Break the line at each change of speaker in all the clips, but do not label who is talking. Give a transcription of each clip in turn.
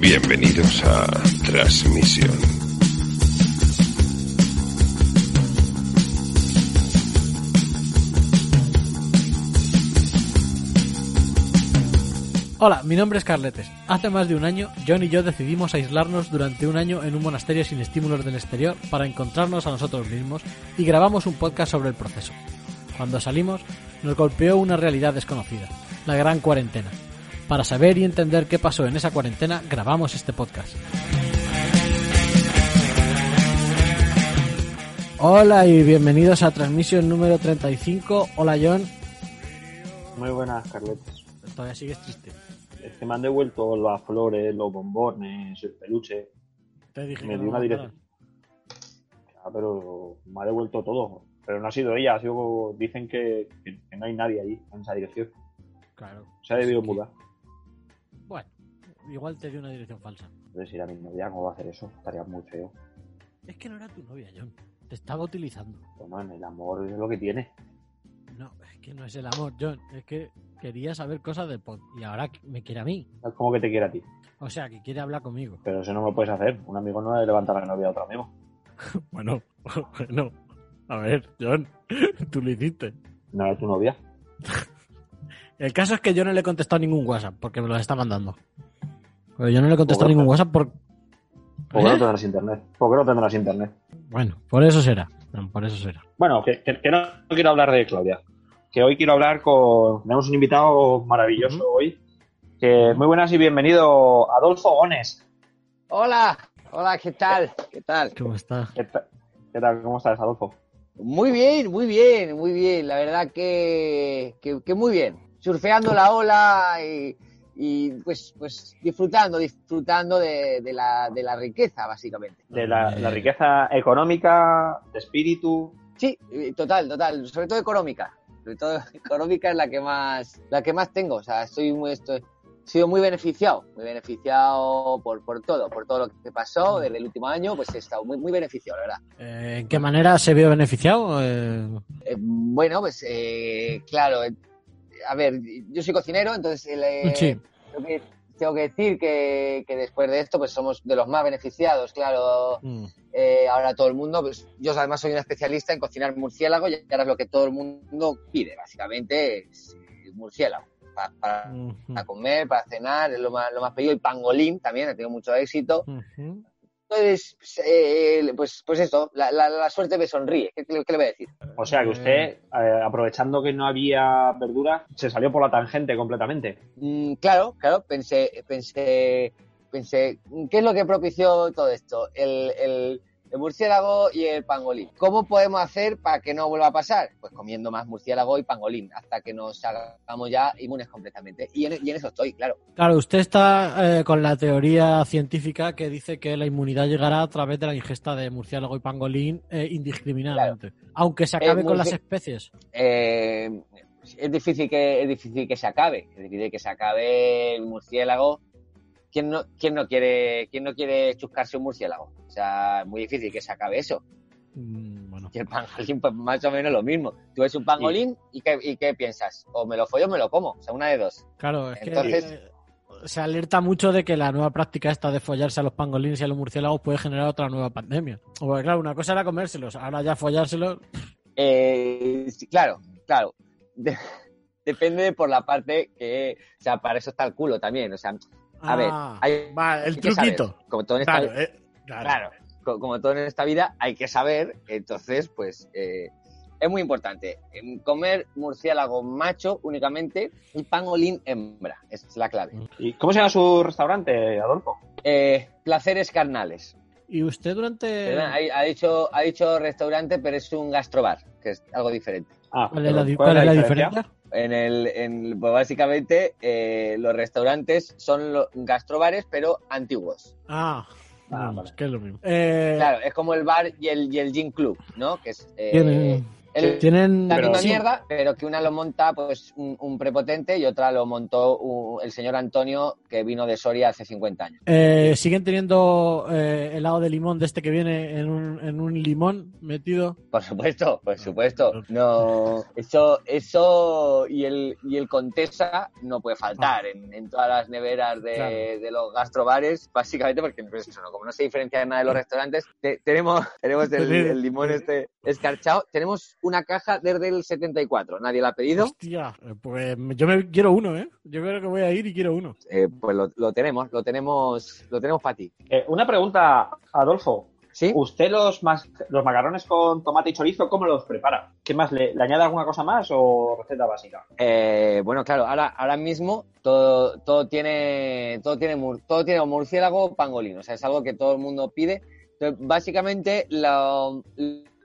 Bienvenidos a Transmisión.
Hola, mi nombre es Carletes. Hace más de un año, John y yo decidimos aislarnos durante un año en un monasterio sin estímulos del exterior para encontrarnos a nosotros mismos y grabamos un podcast sobre el proceso. Cuando salimos, nos golpeó una realidad desconocida, la gran cuarentena. Para saber y entender qué pasó en esa cuarentena, grabamos este podcast. Hola y bienvenidos a transmisión número 35. Hola John.
Muy buenas, Carletes.
Todavía sigues triste.
Es que me han devuelto las flores, los bombones, el peluche.
Te dije
Me
que
dio una dirección. Ah, pero me ha devuelto todo. Pero no ha sido ella, ha sido. Dicen que, no hay nadie ahí en esa dirección.
Claro.
Se ha debido mudar.
Igual te dio una dirección falsa.
Entonces, ir a mi novia, ¿cómo va a hacer eso? Estaría muy feo.
Es que no era tu novia, John. Te estaba utilizando.
Bueno, en el amor es lo que tiene.
No, es que no es el amor, John. Es que quería saber cosas del pod. Y ahora me quiere a mí.
Es como que te quiere a ti.
O sea, que quiere hablar conmigo.
Pero eso no lo puedes hacer. Un amigo no le levanta la novia a otro amigo.
Bueno, bueno. A ver, John. Tú lo hiciste.
No era tu novia.
El caso es que yo no le he contestado ningún WhatsApp porque me lo está mandando. Pero yo no le he contestado ningún WhatsApp por...
¿Por qué
¿Eh?
no tendrás internet? ¿Por qué no tendrás internet?
Bueno, por eso será. Por eso será.
Bueno, que, que- que no quiero hablar de Claudia. Que hoy quiero hablar con. Tenemos un invitado maravilloso hoy. Que muy buenas y bienvenido, Adolfo Gones.
Hola, hola, ¿qué tal? ¿Qué tal?
¿Cómo está?
¿Qué, ta- qué tal? ¿Cómo estás, Adolfo?
Muy bien, muy bien, muy bien. La verdad que, que, que muy bien. Surfeando la ola y, y, pues, pues disfrutando, disfrutando de, de la, de la riqueza, básicamente.
De la, la riqueza económica, de espíritu.
Sí, eh, total, total. Sobre todo económica. Sobre todo económica es la que más, la que más tengo. O sea, estoy muy, estoy, he sido muy beneficiado, muy beneficiado por, por todo, por todo lo que pasó desde el último año, pues he estado muy, muy beneficiado, la verdad.
Eh, ¿En qué manera se vio beneficiado? Eh,
bueno, pues eh, claro, a ver, yo soy cocinero, entonces eh,
sí.
tengo, que, tengo que decir que, que después de esto pues somos de los más beneficiados, claro.
Mm.
Eh, ahora todo el mundo, pues yo además soy un especialista en cocinar murciélago y ahora es lo que todo el mundo pide, básicamente, es eh, murciélago. pa- Para, para comer, para cenar, es lo más, lo más pedido. Y pangolín también, ha tenido mucho éxito. Entonces, pues, eh, pues, pues esto, la, la- la suerte me sonríe. ¿Qué, qué- qué le voy a decir?
O sea que usted, eh, aprovechando que no había verdura, se salió por la tangente completamente.
Mm, claro, claro, pensé, pensé, pensé, ¿qué es lo que propició todo esto? El, el, el murciélago y el pangolín. ¿Cómo podemos hacer para que no vuelva a pasar? Pues comiendo más murciélago y pangolín, hasta que nos hagamos ya inmunes completamente. Y en, y en eso estoy, claro.
Claro, usted está eh, con la teoría científica que dice que la inmunidad llegará a través de la ingesta de murciélago y pangolín eh, indiscriminadamente. Aunque se acabe
Eh,
con las especies.
Eh, es difícil que es difícil que se acabe, es difícil que se acabe el murciélago. ¿Quién no, quién no quiere, quién no quiere chuscarse un murciélago? O sea, es muy difícil que se acabe eso.
Mm, bueno.
Y el pangolín, pues más o menos lo mismo. Tú ves un pangolín y, qué, y qué piensas? O me lo follo o me lo como. O sea, una de dos.
Claro, es
Entonces-
que eh, se alerta mucho de que la nueva práctica esta de follarse a los pangolines y a los murciélagos puede generar otra nueva pandemia. Porque claro, una cosa era comérselos, ahora ya follárselos.
Eh, claro, claro. De- depende de por la parte que. O sea, para eso está el culo también. O sea, a ver,
Ah,
hay,
va, el
hay que saber.
truquito.
Como todo en esta
Claro, eh, claro.
Claro, co- como todo en esta vida hay que saber, entonces pues eh, es muy importante. Em, Comer murciélago macho únicamente y pangolín hembra, esa es la clave.
¿Y cómo se llama su restaurante, Adolfo?
Eh, placeres carnales.
Y usted durante...
Ha, ha dicho, ha dicho restaurante, pero es un gastrobar, que es algo diferente.
Ah,
¿Cuál es la,
¿cuál
cuál es la diferencia?
En el, en, pues básicamente eh, los restaurantes son los gastrobares, pero antiguos.
Ah,
Ah, vale.
es que es lo mismo. Eh,
Claro, es como el bar y el, y el gin club, ¿no? Que es eh,
tienen,
el-
tienen-
la
Pero-
misma
sí,
mierda, pero que una lo monta pues un, un prepotente y otra lo montó un- el señor Antonio que vino de Soria hace 50 años.
eh, siguen teniendo eh, helado de limón de este que viene en un, en un limón metido.
Por supuesto, por supuesto. No, eso, eso y el, y el Contesa no puede faltar en, en todas las neveras de,
Claro.
de los gastrobares, básicamente porque pues eso, ¿no? como no se diferencia de nada de los restaurantes, te- tenemos, tenemos el, el limón este escarchado. Tenemos una caja desde el 74, nadie la ha pedido,
Hostia, eh, pues yo me quiero uno, ¿eh? Yo creo que voy a ir y quiero uno.
Eh, pues lo, lo tenemos, lo tenemos, lo tenemos para ti.
Eh, una pregunta, Adolfo.
¿Sí?
¿Usted los, mas- los macarrones con tomate y chorizo, cómo los prepara? ¿Qué más? ¿Le, le añade alguna cosa más o receta básica?
Eh, bueno, claro, ahora, ahora mismo todo, todo tiene todo tiene mur- todo tiene murciélago o pangolino, o sea, es algo que todo el mundo pide. Entonces, básicamente, lo-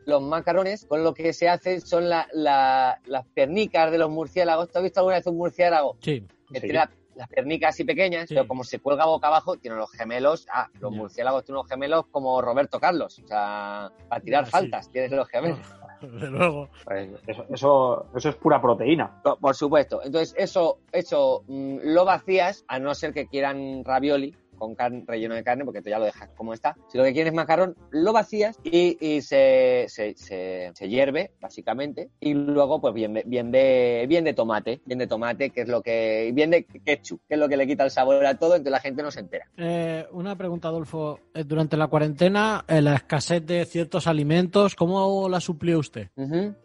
los macarrones con lo que se hace son la- la- las pernicas de los murciélagos. ¿Tú has visto alguna vez un murciélago
Sí.
que
Sí.
tiene la- las pernicas así pequeñas,
Sí.
pero como se cuelga boca abajo, tiene los gemelos. Ah, los murciélagos tienen unos gemelos como Roberto Carlos, o sea, para tirar
Ah, sí.
faltas, tienes los gemelos.
Desde luego.
Pues eso, eso, eso es pura proteína.
Por, por supuesto. Entonces, eso, eso mm, lo vacías, a no ser que quieran ravioli con carne, relleno de carne, porque tú ya lo dejas como está. Si lo que quieres es macarrón, lo vacías y, y se, se, se, se hierve, básicamente. Y luego, pues bien de, bien de, bien de tomate, bien de tomate, que es lo que, bien de ketchup, que es lo que le quita el sabor a todo, entonces la gente no se entera.
Eh, una pregunta, Adolfo. Eh, Durante la cuarentena, eh, la escasez de ciertos alimentos, ¿cómo la suplió usted?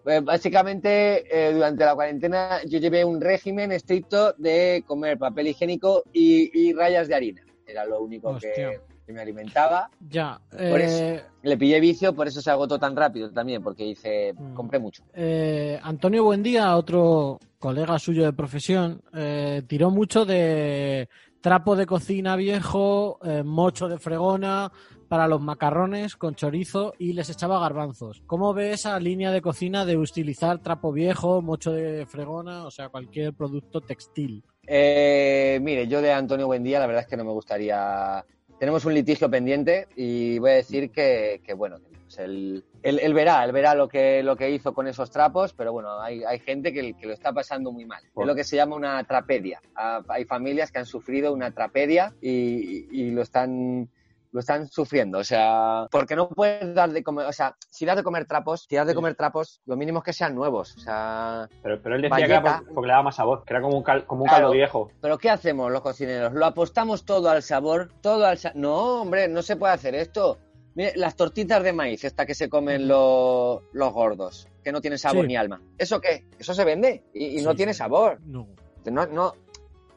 Pues básicamente, eh, durante la cuarentena yo llevé un régimen estricto de comer papel higiénico y, y rayas de harina. Era lo único que, me alimentaba.
Ya.
Por
eh,
Le pillé vicio, por eso se agotó tan rápido también, porque hice,
Mm.
compré mucho.
eh, Antonio Buendía, otro colega suyo de profesión, eh, tiró mucho de trapo de cocina viejo, eh, mocho de fregona para los macarrones con chorizo y les echaba garbanzos. ¿Cómo ve esa línea de cocina de utilizar trapo viejo, mocho de fregona, o sea, cualquier producto textil?
Eh, mire, yo de Antonio Buendía, la verdad es que no me gustaría. Tenemos un litigio pendiente y voy a decir que, que, bueno, pues él, él- él verá, él verá lo que, lo que hizo con esos trapos, pero bueno, hay, hay gente que, que lo está pasando muy mal. Es lo que se llama una trapedia. Ah, Hay familias que han sufrido una trapedia y, y lo están lo están sufriendo, o sea, porque no puedes dar de comer, o sea, si das de comer trapos, si das de comer trapos, lo mínimo es que sean nuevos, o sea,
Pero, pero él decía que era porque le daba más sabor, que era como un, cal- como un
Claro.
caldo viejo.
Pero ¿qué hacemos los cocineros? ¿Lo apostamos todo al sabor? Todo al sa- No, hombre, no se puede hacer esto. Mire, las tortitas de maíz, esta que se comen los, los gordos, que no tienen sabor
Sí.
ni alma. ¿Eso qué? Eso se vende y, y no tiene sabor.
No.
No, no,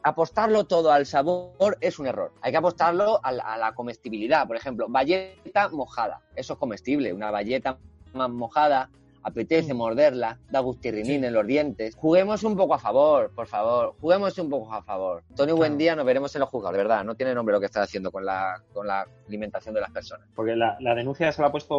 apostarlo todo al sabor es un error. Hay que apostarlo a la, a la comestibilidad. Por ejemplo, bayeta mojada. Eso es comestible. Una bayeta más mojada apetece
Mm.
morderla, da gustirrinín en los dientes. Juguemos un poco a favor, por favor. Juguemos un poco a favor. Tony, buen día, nos veremos en los juzgados, de verdad. No tiene nombre lo que está haciendo con la, con la alimentación de las personas.
Porque la, la denuncia se la ha puesto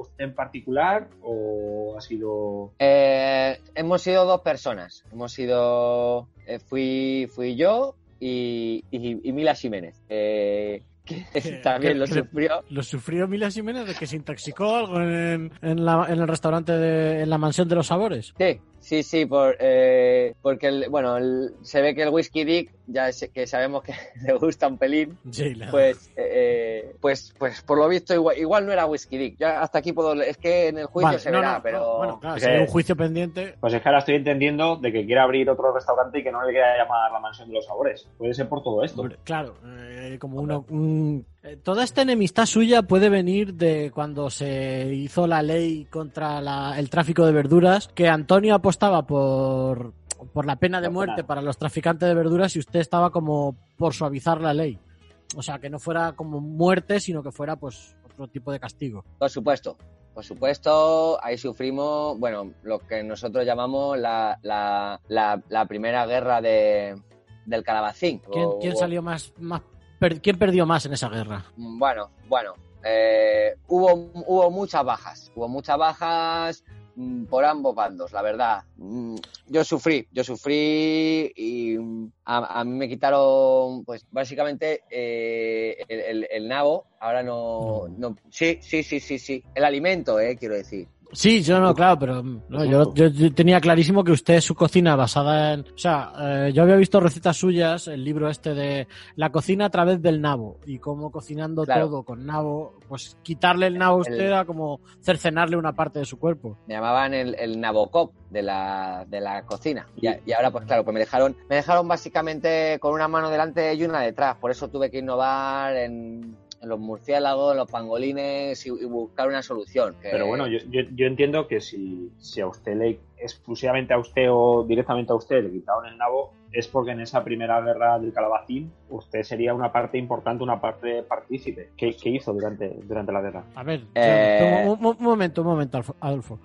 usted en particular o ha sido.
Eh, hemos sido dos personas. Hemos sido. eh, fui, fui yo y, y, y Mila Jiménez. eh, que también lo sufrió.
¿Lo sufrió Mila Jiménez de que se intoxicó algo en, en, la- en el restaurante de en la mansión de los sabores?
Sí, sí, sí, por, eh, porque el- bueno, el- se ve que el whisky dick, ya sé que sabemos que le gusta un pelín, pues, eh, pues, pues por lo visto igual, igual no era whisky dick. Ya hasta aquí puedo, es que en el juicio
Vale,
se
no,
verá,
no,
pero
no, bueno, claro, si hay un juicio pendiente.
Pues es que ahora estoy entendiendo de que quiere abrir otro restaurante y que no le quiera llamar la mansión de los sabores. Puede ser por todo esto.
Hombre, claro, eh, como uno, un- toda esta enemistad suya puede venir de cuando se hizo la ley contra la- el tráfico de verduras, que Antonio apostaba por, por la pena de muerte para los traficantes de verduras y usted estaba como por suavizar la ley. O sea, que no fuera como muerte, sino que fuera pues otro tipo de castigo.
por supuesto. Por supuesto, ahí sufrimos, bueno, lo que nosotros llamamos la, la, la, la primera guerra de, del calabacín.
¿Quién,
O-
quién salió más, más per- quién perdió más en esa guerra?
Bueno, bueno, eh, hubo, hubo muchas bajas, hubo muchas bajas mm, por ambos bandos, la verdad. Mm, Yo sufrí, yo sufrí y mm, a, a mí me quitaron, pues básicamente eh, el, el- el nabo. Ahora no, no. Sí, sí, sí, sí, sí. El alimento, eh, quiero decir.
Sí, yo no, claro, pero no, yo, yo- yo tenía clarísimo que usted su cocina basada en... O sea, eh, yo había visto recetas suyas, el libro este de la cocina a través del nabo y cómo cocinando
Claro.
todo con nabo, pues quitarle el nabo a usted era como cercenarle una parte de su cuerpo.
me llamaban el, el Nabocop de la, de la cocina. Y, y ahora, pues claro, pues me dejaron, me dejaron básicamente con una mano delante y una detrás. Por eso tuve que innovar en los murciélagos, los pangolines y, y buscar una solución. que-
Pero bueno, yo, yo, yo entiendo que si, si a usted le, exclusivamente a usted o directamente a usted le quitaron el nabo, es porque en esa primera guerra del calabacín usted sería una parte importante, una parte partícipe. ¿Qué, qué hizo durante, durante la guerra?
A ver,
Eh,
un, un- un momento, un momento, Adolfo.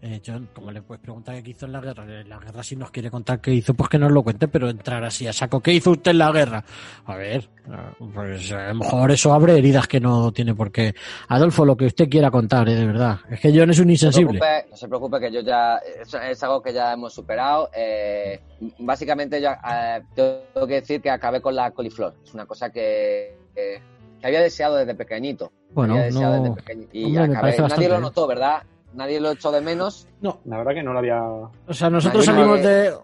Eh, John, ¿cómo le puedes preguntar qué hizo en la guerra? En la guerra, si nos quiere contar qué hizo, pues que nos lo cuente, pero entrar así a saco, ¿qué hizo usted en la guerra? A ver, eh, pues a lo mejor eso abre heridas que no tiene por qué. Adolfo, lo que usted quiera contar, eh, de verdad. Es que John es un
No se,
insensible.
preocupe, no se preocupe que yo ya es, algo que ya hemos superado. Eh, básicamente yo eh, tengo que decir que acabé con la coliflor. Es una cosa que, que- había deseado desde pequeñito.
Bueno, no-
desde pequeñito. Y
hombre,
acabé. Nadie lo notó, ¿verdad? Nadie lo echó de menos.
No,
La verdad que no lo había...
o sea, nosotros
Nadie
salimos de...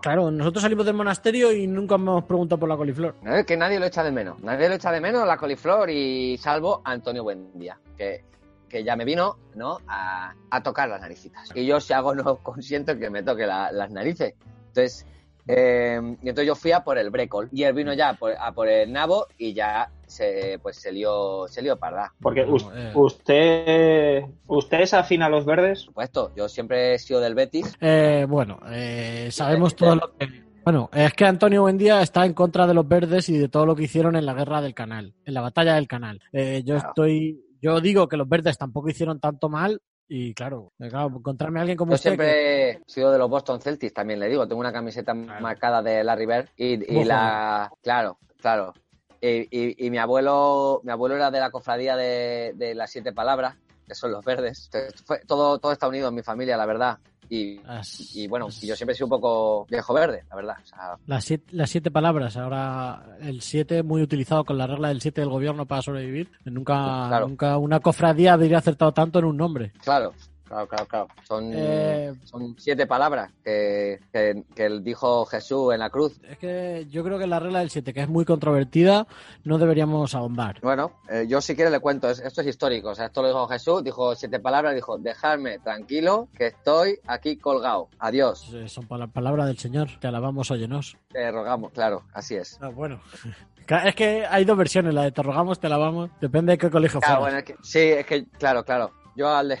Claro, nosotros salimos del monasterio y nunca hemos preguntado por la coliflor.
No, es que nadie lo echa de menos. Nadie lo echa de menos la coliflor y salvo a Antonio Buendía, que, que ya me vino ¿no? a, a tocar las naricitas. Y yo si hago no consiento que me toque la- las narices. Entonces, eh, y entonces yo fui a por el brécol y él vino ya por- a por el nabo y ya se, pues se lió, se lió parda.
Porque
No, eh.
usted usted es afín a los verdes.
Por supuesto, yo siempre he sido del Betis.
Eh, bueno, eh, sabemos todo lo que... Bueno, es que Antonio Buendía está en contra de los verdes y de todo lo que hicieron en la guerra del canal, en la batalla del canal. Eh, yo
Claro.
estoy... Yo digo que los verdes tampoco hicieron tanto mal y claro, eh, claro encontrarme a alguien como
Yo
usted... que-
siempre he sido de los Boston Celtics, también le digo. Tengo una camiseta marcada de Larry Bird y, la. Claro, claro. Y, y- y mi abuelo mi abuelo era de la cofradía de, de las siete palabras, que son los verdes. Entonces, fue- todo, todo está unido en mi familia, la verdad. Y,
Las-
y bueno, yo siempre he sido un poco viejo verde, la verdad. O sea,
Las siete, las siete palabras, ahora el siete muy utilizado con la regla del siete del gobierno para sobrevivir. Nunca,
Claro.
nunca una cofradía habría acertado tanto en un nombre.
claro, claro, claro, claro. Son,
Eh,
son siete palabras que, que, que dijo Jesús en la cruz.
es que yo creo que la regla del siete, que es muy controvertida, no deberíamos ahondar.
Bueno, eh, yo si quiere le cuento, es- esto es histórico, o sea, esto lo dijo Jesús, dijo siete palabras, dijo, dejadme tranquilo, que estoy aquí colgado, adiós,
Eh, Son pala- palabras del Señor. Te alabamos, óyenos.
te rogamos, claro, así es.
Ah, bueno. Es que hay dos versiones, la de te rogamos, te alabamos. Depende de qué colegio
Claro,
fueras.
bueno, es que- sí, es que, claro, claro, yo al de,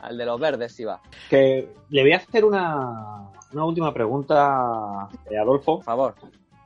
al de los verdes iba,
Que le voy a hacer una, una última pregunta, eh, Adolfo.
por favor.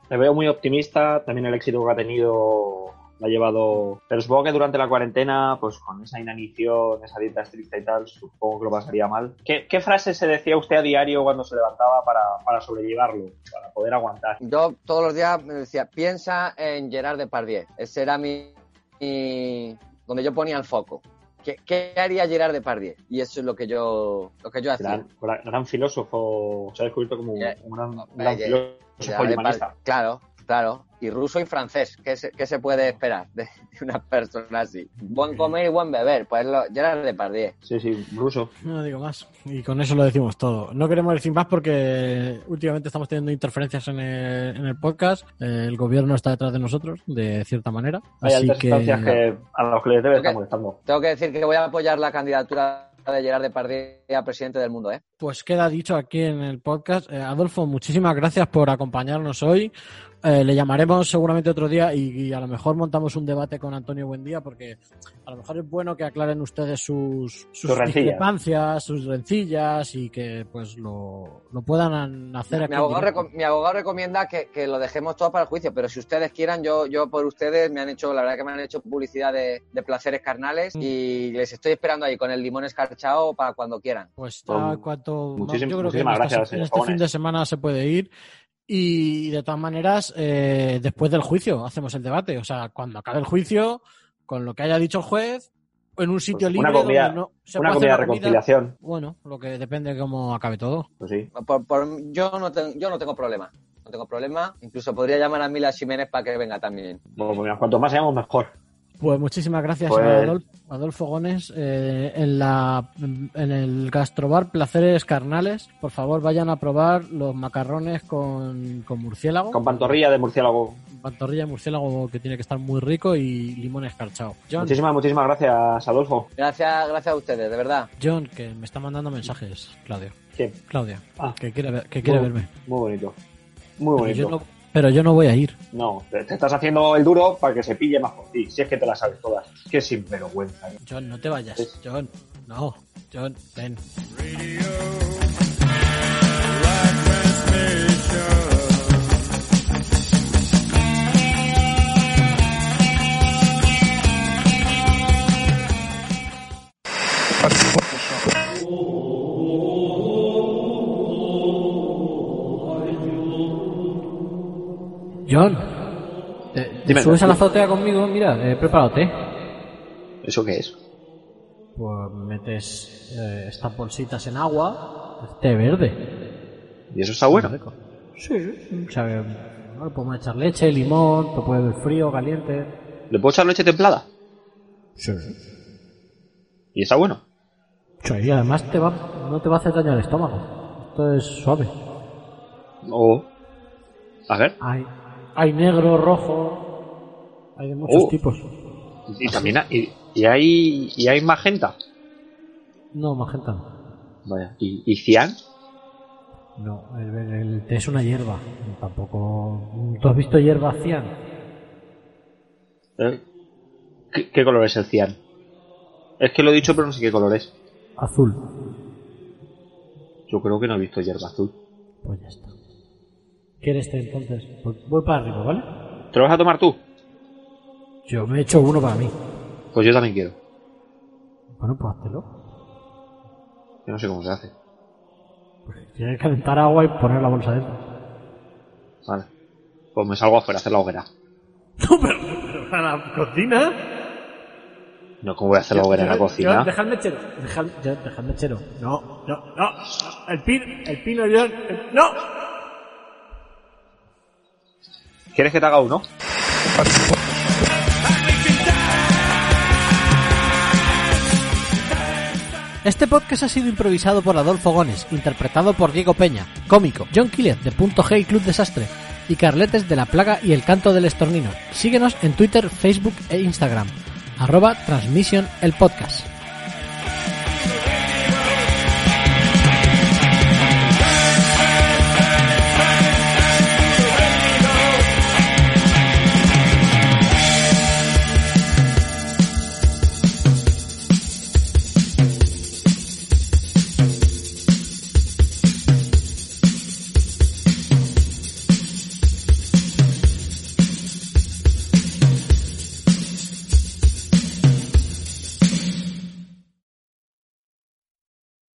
Le veo muy optimista, también el éxito que ha tenido lo ha llevado. Pero supongo que durante la cuarentena, pues con esa inanición, esa dieta estricta y tal, supongo que lo pasaría mal. ¿Qué, qué frase se decía usted a diario cuando se levantaba para, para sobrellevarlo, para poder aguantar?
Yo todos los días me decía, piensa en Gerard Depardieu, ese era mi, mi- donde yo ponía el foco. ¿Qué, qué haría Gerard Depardieu? Y eso es lo que yo, lo que yo hacía.
Gran, gran- filósofo, se ha descubierto como un, un gran,
Ya,
gran filósofo.
Depardieu, Claro, claro. Y ruso y francés. ¿Qué se, qué se puede esperar de una persona así? Buen comer y buen beber. Pues lo, Gerard Depardieu.
Sí, sí, ruso.
No digo más. Y con eso lo decimos todo. No queremos decir más porque últimamente estamos teniendo interferencias en el, en el podcast. El gobierno está detrás de nosotros, de cierta manera.
Hay
Así que.
a los que les debe estar molestando.
Tengo que decir que voy a apoyar la candidatura de Gerard Depardieu a presidente del mundo, ¿eh?
Pues queda dicho aquí en el podcast. Eh, Adolfo, muchísimas gracias por acompañarnos hoy. Eh, le llamaremos seguramente otro día y, y a lo mejor montamos un debate con Antonio Buendía porque a lo mejor es bueno que aclaren ustedes sus, sus
Sus rencillas.
discrepancias, sus rencillas y que pues lo, lo puedan hacer aquí.
Mi abogado, mi abogado recomienda que, que lo dejemos todo para el juicio, pero si ustedes quieran, yo, yo por ustedes me han hecho, la verdad que me han hecho publicidad de, de placeres carnales
Mm.
y les estoy esperando ahí con el limón escarchado para cuando quieran.
Pues ya
Pues,
cuanto
muchísim-
yo creo que en,
muchísimas
esta-
gracias,
en
eh,
este fin de semana se puede ir y de todas maneras eh, después del juicio hacemos el debate, o sea, cuando acabe el juicio con lo que haya dicho el juez, en un sitio
Pues
libre
una comida,
donde no se
una
puede
comida de reconciliación.
Bueno, lo que depende de cómo acabe todo.
Pues sí.
Por- por- yo, no tengo, yo no tengo problema. No tengo problema. Incluso podría llamar a Mila Jiménez para que venga también.
Bueno, pues mira, cuanto más seamos, mejor.
Pues muchísimas gracias,
Pues-
Adolfo, Adolfo Gones. Eh, en, la, en el gastrobar Placeres Carnales, por favor, vayan a probar los macarrones con, con murciélago.
Con pantorrilla de murciélago.
Pantorrilla de murciélago que tiene que estar muy rico y limón escarchado. John,
Muchísimas, muchísimas gracias, Adolfo.
Gracias, gracias a ustedes, de verdad.
John, que me está mandando mensajes, Claudio.
¿Quién?
Claudia,
Ah.
que quiere, ver- que quiere
Muy-
verme.
Muy bonito. Muy
Pero
bonito.
Pero yo no voy a ir.
No, te, te estás haciendo el duro para que se pille más por ti. Si es que te las sabes todas. Qué sinvergüenza. ¿eh?
John, no te vayas.
Es-
John, no. John, ven. John, ¿te, te
Dime.
subes a la azotea conmigo? Mira, he preparado té.
¿Eso qué es?
Pues metes eh, estas bolsitas en agua, té verde.
¿Y eso está bueno?
Sí, o sea, que, bueno, podemos echar leche, limón, te puede ver frío, caliente.
¿Le puedo echar leche templada?
Sí.
¿Y está bueno?
y además te va, no te va a hacer daño al estómago. Esto es suave.
O... A ver.
Hay, hay negro, rojo, hay de muchos
Oh.
tipos.
Y también hay, y, hay, y hay magenta.
No, magenta no.
Vaya. ¿Y, y cian?
No, el, el- el té es una hierba. Tampoco. ¿Tú has visto hierba cian?
¿Eh? ¿Qué, qué color es el cian? Es que lo he dicho, pero no sé qué color es.
Azul.
Yo creo que no he visto hierba azul.
Pues ya está. ¿Quieres té entonces? Pues voy para arriba, ¿vale?
¿Te lo vas a tomar tú?
Yo me he hecho uno para mí.
Pues yo también quiero.
Bueno, pues háztelo.
Yo no sé cómo se hace.
Tienes que calentar agua y poner la bolsa dentro.
Vale. Pues me salgo afuera a hacer la hoguera.
No, pero, pero para la cocina.
No, ¿cómo voy a hacer la hoguera en la cocina?
Dejad mechero. Dejad, ya, dejad mechero. No, no, no. El pino, el pino, John. el- no.
¿Quieres que te haga uno?
Este podcast ha sido improvisado por Adolfo Gones, interpretado por Diego Peña, cómico, John Killer de Punto G y Club Desastre, y Carletes de La Plaga y El Canto del Estornino. Síguenos en Twitter, Facebook e Instagram. Arroba Transmission el podcast.